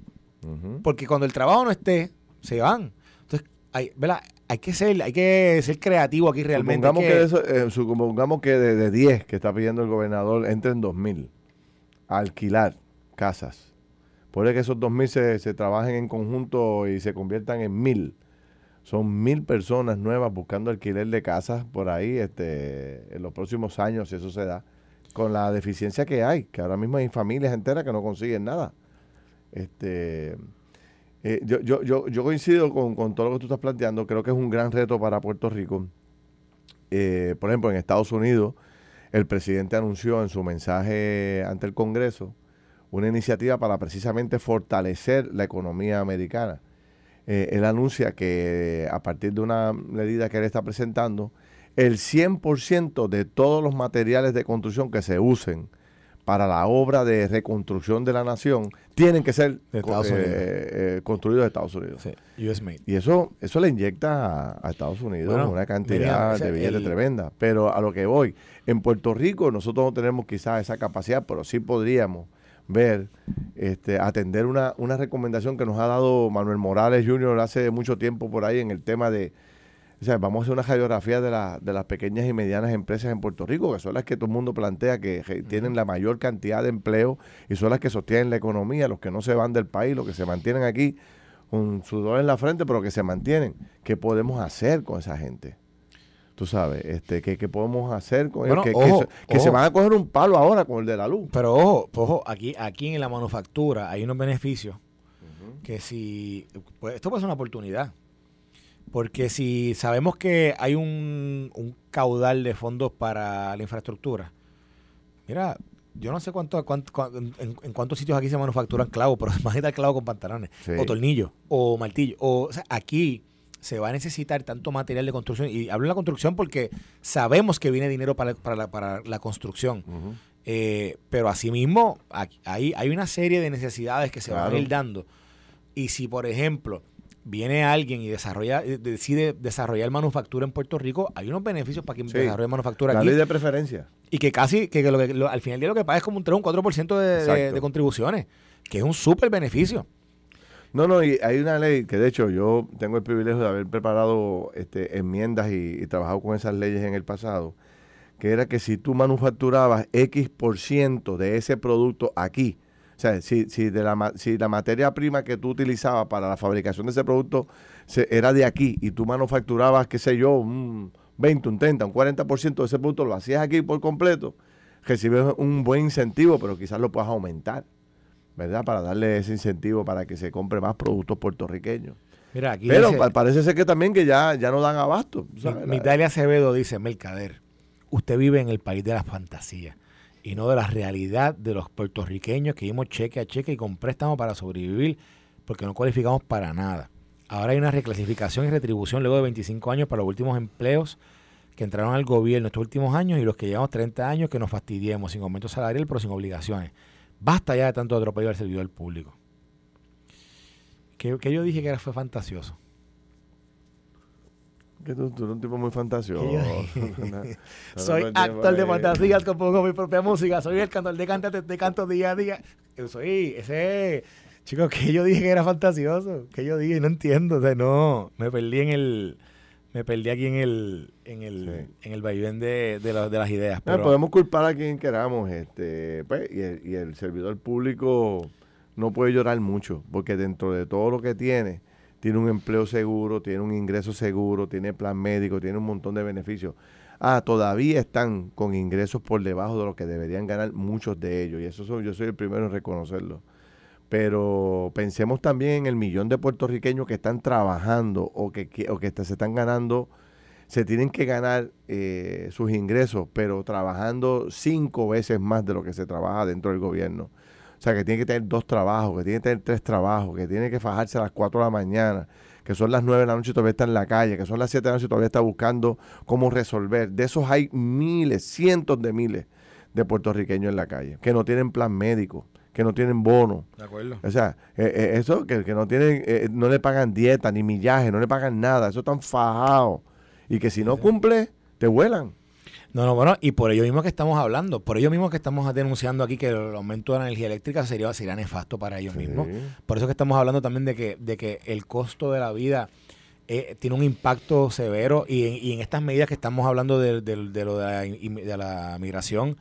Porque cuando el trabajo no esté, se van. Entonces, hay, ¿verdad? hay que ser hay que ser creativo aquí realmente. Supongamos que, eso, eh, supongamos que de, de 10 que está pidiendo el gobernador entren 2.000 a alquilar casas Puede que esos 2.000 se, se trabajen en conjunto y se conviertan en mil. Son mil personas nuevas buscando alquiler de casas por ahí este, en los próximos años, si eso se da, con la deficiencia que hay, que ahora mismo hay familias enteras que no consiguen nada. Este, eh, yo, yo, yo, yo, coincido con, con, todo lo que tú estás planteando, creo que es un gran reto para Puerto Rico. Eh, por ejemplo, en Estados Unidos, el presidente anunció en su mensaje ante el Congreso una iniciativa para precisamente fortalecer la economía americana. Eh, él anuncia que a partir de una medida que él está presentando, el 100% de todos los materiales de construcción que se usen para la obra de reconstrucción de la nación tienen que ser eh, eh, construidos en Estados Unidos. Y eso eso le inyecta a, Estados Unidos una cantidad de billetes tremenda. Pero a lo que voy, en Puerto Rico nosotros no tenemos quizás esa capacidad, pero sí podríamos ver, este, atender una, una recomendación que nos ha dado Manuel Morales Jr. hace mucho tiempo por ahí en el tema de, o sea, vamos a hacer una radiografía de, la, de las pequeñas y medianas empresas en Puerto Rico, que son las que todo el mundo plantea que tienen la mayor cantidad de empleo y son las que sostienen la economía, los que no se van del país, los que se mantienen aquí con sudor en la frente, pero que se mantienen. ¿Qué podemos hacer con esa gente? Tú sabes, este, ¿qué, podemos hacer con que, que, se, van a coger un palo ahora con el de la luz. Pero ojo, ojo, aquí, aquí en la manufactura hay unos beneficios que si, pues esto puede ser una oportunidad, porque si sabemos que hay un, caudal de fondos para la infraestructura, mira, yo no sé cuánto, en, cuántos sitios aquí se manufacturan clavos, pero [laughs] imagínate el clavo con pantalones, o tornillo, o martillo, o, o sea, aquí se va a necesitar tanto material de construcción. Y hablo de la construcción porque sabemos que viene dinero para, para, la, para la construcción. Eh, pero asimismo, hay, hay una serie de necesidades que se van a ir dando. Y si, por ejemplo, viene alguien y desarrolla, eh, decide desarrollar manufactura en Puerto Rico, hay unos beneficios para quien desarrolle manufactura la ley de preferencia. Y que casi, que, al final del día lo que paga es como un 3 o un 4% de, de, de contribuciones, que es un súper beneficio. No, no, y hay una ley que de hecho yo tengo el privilegio de haber preparado este, enmiendas y, trabajado con esas leyes en el pasado, que era que si tú manufacturabas X por ciento de ese producto aquí, o sea, si, si, de la, si la materia prima que tú utilizabas para la fabricación de ese producto se, era de aquí y tú manufacturabas, qué sé yo, un 20, un 30, un 40% de ese producto, lo hacías aquí por completo, recibes un buen incentivo, pero quizás lo puedas aumentar. ¿Verdad? Para darle ese incentivo para que se compre más productos puertorriqueños. Mira, aquí Pero parece ser que también que ya, ya no dan abasto. Mitalia Acevedo dice, Mercader, usted vive en el país de las fantasías y no de la realidad de los puertorriqueños que dimos cheque a cheque y con préstamo para sobrevivir porque no cualificamos para nada. Ahora hay una reclasificación y retribución luego de 25 años para los últimos empleos que entraron al gobierno estos últimos años y los que llevamos 30 años que nos fastidiemos sin aumento salarial pero sin obligaciones. Basta ya de tanto atropello al servidor público. Que, yo dije que era, fue fantasioso. Que tú, eres un tipo muy fantasioso. [laughs] [laughs] soy actor de fantasías, compongo mi propia música. Soy el cantor de canto, de canto día a día. Soy ese. Chicos, que yo dije que era fantasioso. Que yo dije, no entiendo. O sea, no. Me perdí en el me perdí aquí en el en el, en el vaivén de, de, las ideas. Pero... podemos culpar a quien queramos, este, pues, y, el, y el servidor público no puede llorar mucho, porque dentro de todo lo que tiene, tiene un empleo seguro, tiene un ingreso seguro, tiene plan médico, tiene un montón de beneficios. Ah, todavía están con ingresos por debajo de lo que deberían ganar muchos de ellos, y eso yo soy el primero en reconocerlo pero pensemos también en el millón de puertorriqueños que están trabajando o que, o que se están ganando, se tienen que ganar eh, sus ingresos, pero trabajando cinco veces más de lo que se trabaja dentro del gobierno. O sea, que tiene que tener dos trabajos, que tiene que tener tres trabajos, que tiene que fajarse a las cuatro de la mañana, que son las nueve de la noche y todavía está en la calle, que son las siete de la noche y todavía está buscando cómo resolver. De esos hay miles, cientos de miles de puertorriqueños en la calle, que no tienen plan médico, que no tienen bono. De acuerdo. O sea, eh, eh, eso, que, que, no tienen, eh, no le pagan dieta, ni millaje, no le pagan nada, eso están fajados. Y que si no cumple, te vuelan. No, no, bueno, y por ello mismo que estamos hablando, por ello mismo que estamos denunciando aquí que el aumento de la energía eléctrica sería, sería nefasto para ellos mismos. Por eso que estamos hablando también de que, de que el costo de la vida tiene un impacto severo y, en estas medidas que estamos hablando de, de, lo de la, de la migración,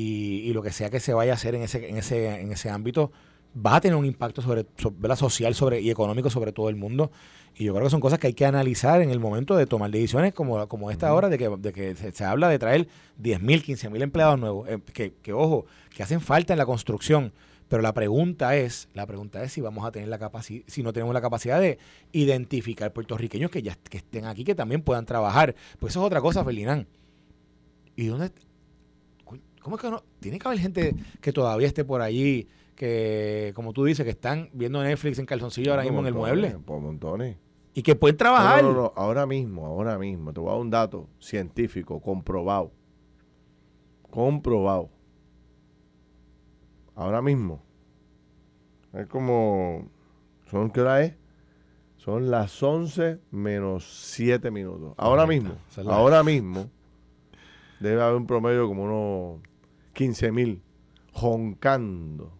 y, lo que sea que se vaya a hacer en ese, en ese, en ese ámbito va a tener un impacto sobre, la social sobre, y económico sobre todo el mundo. Y yo creo que son cosas que hay que analizar en el momento de tomar decisiones como, como esta hora, de que, de que se, habla de traer 10.000, mil, mil empleados nuevos, eh, que, que, ojo, que hacen falta en la construcción. Pero la pregunta es, la pregunta es si vamos a tener la capacidad, si no tenemos la capacidad de identificar puertorriqueños que ya que estén aquí, que también puedan trabajar. Pues eso es otra cosa, Felinán. ¿Y dónde, ¿Cómo es que no? Tiene que haber gente que todavía esté por allí, que, como tú dices, que están viendo Netflix en calzoncillo ahora mismo en el mueble. Por montones. Y que pueden trabajar. No, no, no, ahora mismo, ahora mismo. Te voy a dar un dato científico, comprobado. Comprobado. Ahora mismo. Es como. ¿Son qué hora es? Son las 11 menos 7 minutos. Ahora mismo. Ahora [laughs] mismo. Debe haber un promedio como unos 15 mil joncando.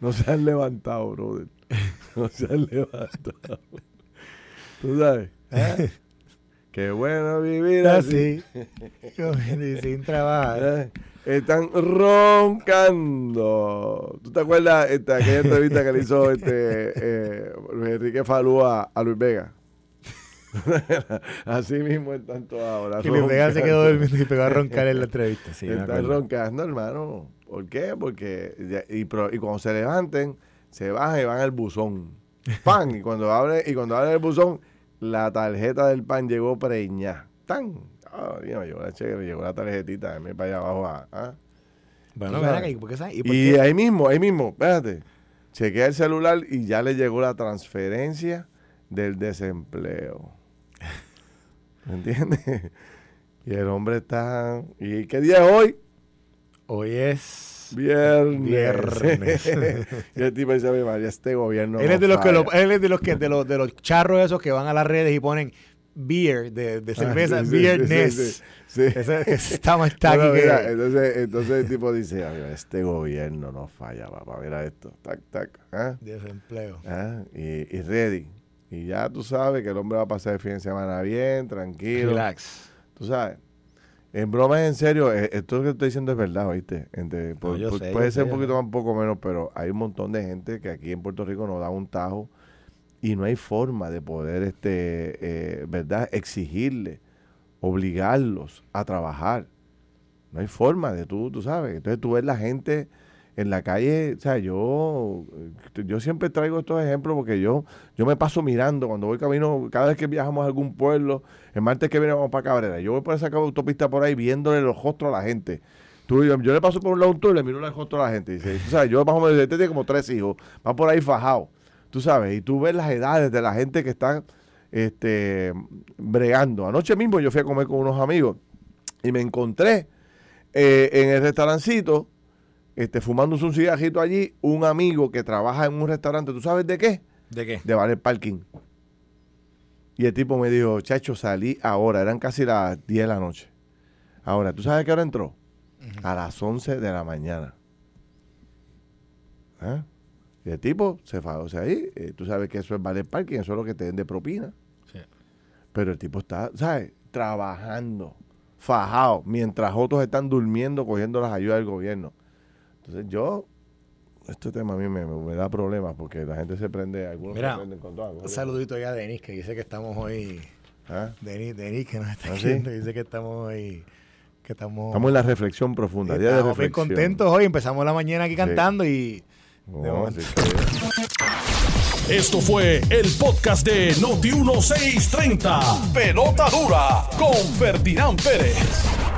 no se han levantado, brother. No se han levantado. ¿Tú sabes? ¿Eh? Qué bueno vivir así. sin trabajar. ¿Eh? Están roncando. ¿Tú te acuerdas de aquella entrevista que le hizo este, eh, Enrique Falúa a Luis Vega? [laughs] Así mismo están todos ahora. Que Vega se quedó durmiendo y pegó a roncar en la entrevista. Sí, están roncando, hermano. ¿Por qué? Porque y, y, cuando se levanten, se bajan y van al buzón. ¡Pan! y cuando abren, y cuando abren el buzón, la tarjeta del pan llegó preña. ¡Tan! Ah, llegó la cheque, llegó la tarjetita, me para allá abajo. Ah, ah. Bueno, ¿por qué, ¿y, por y ahí mismo, ahí mismo, espérate. Chequea el celular y ya le llegó la transferencia del desempleo. ¿Me entiendes? [laughs] Y el hombre está... ¿Y qué día es hoy? Hoy es... Viernes. Viernes. [laughs] y el tipo dice, María, este gobierno... Él es de los que, él es de los que de los, de los charros esos que van a las redes y ponen beer, de, de Ah, cerveza, sí, sí, beerness. sí, está más está Bueno, aquí que- mira, entonces, entonces el tipo dice, "Ay, este gobierno no falla, papá, mira esto, tac, tac, ¿ah? Desempleo. ¿Ah? Y, y ready. Y ya tú sabes que el hombre va a pasar el fin de semana bien, tranquilo. Relax. Tú sabes. En broma, en serio, eh, esto que estoy diciendo es verdad, ¿oíste? Entre- por- yo por- sé, puede ser sé, un poquito más, un poco menos, pero hay un montón de gente que aquí en Puerto Rico nos da un tajo y no hay forma de poder, este, eh, ¿verdad? Exigirle, obligarlos a trabajar. No hay forma de tú, tú sabes. Entonces tú ves la gente en la calle, o sea, yo, eh, yo siempre traigo estos ejemplos porque yo, yo me paso mirando cuando voy camino, cada vez que viajamos a algún pueblo, el martes que viene vamos para Cabrera, yo voy por esa autopista por ahí viéndole los rostros a la gente. Tú, yo, yo le paso por un lado un tour y le miro los rostros a la gente. Dice, tú sabes, yo más o menos, este tiene como tres hijos, va por ahí fajado, tú sabes, y tú ves las edades de la gente que están este, bregando. Anoche mismo yo fui a comer con unos amigos y me encontré eh, en el restaurancito, este, fumándose un cigajito allí, un amigo que trabaja en un restaurante, ¿tú sabes de qué? ¿De qué? De Valer Parking. Y el tipo me dijo, chacho, salí ahora, eran casi las 10 de la noche. Ahora, ¿tú sabes a qué hora entró? A las 11 de la mañana. ¿Ah? Y el tipo se fue, o sea, ahí, eh, tú sabes que eso es Valer Parking, eso es lo que te den de propina. Sí. Pero el tipo está, ¿sabes? Trabajando, fajado, mientras otros están durmiendo, cogiendo las ayudas del gobierno. Entonces yo, este tema a mí me, me da problemas porque la gente se prende, algunos Mira, se prenden con todo. Un saludito ya a Denis, que dice que estamos hoy. ¿Ah? Denis, Denis que nos está ¿Ah, sí? viendo, dice que estamos hoy. Que estamos. Estamos en la reflexión profunda, día de estamos bien reflexión. contentos hoy. Empezamos la mañana aquí cantando y. De momento. sí Esto fue el podcast de Noti 1630. Pelota dura con Ferdinand Pérez.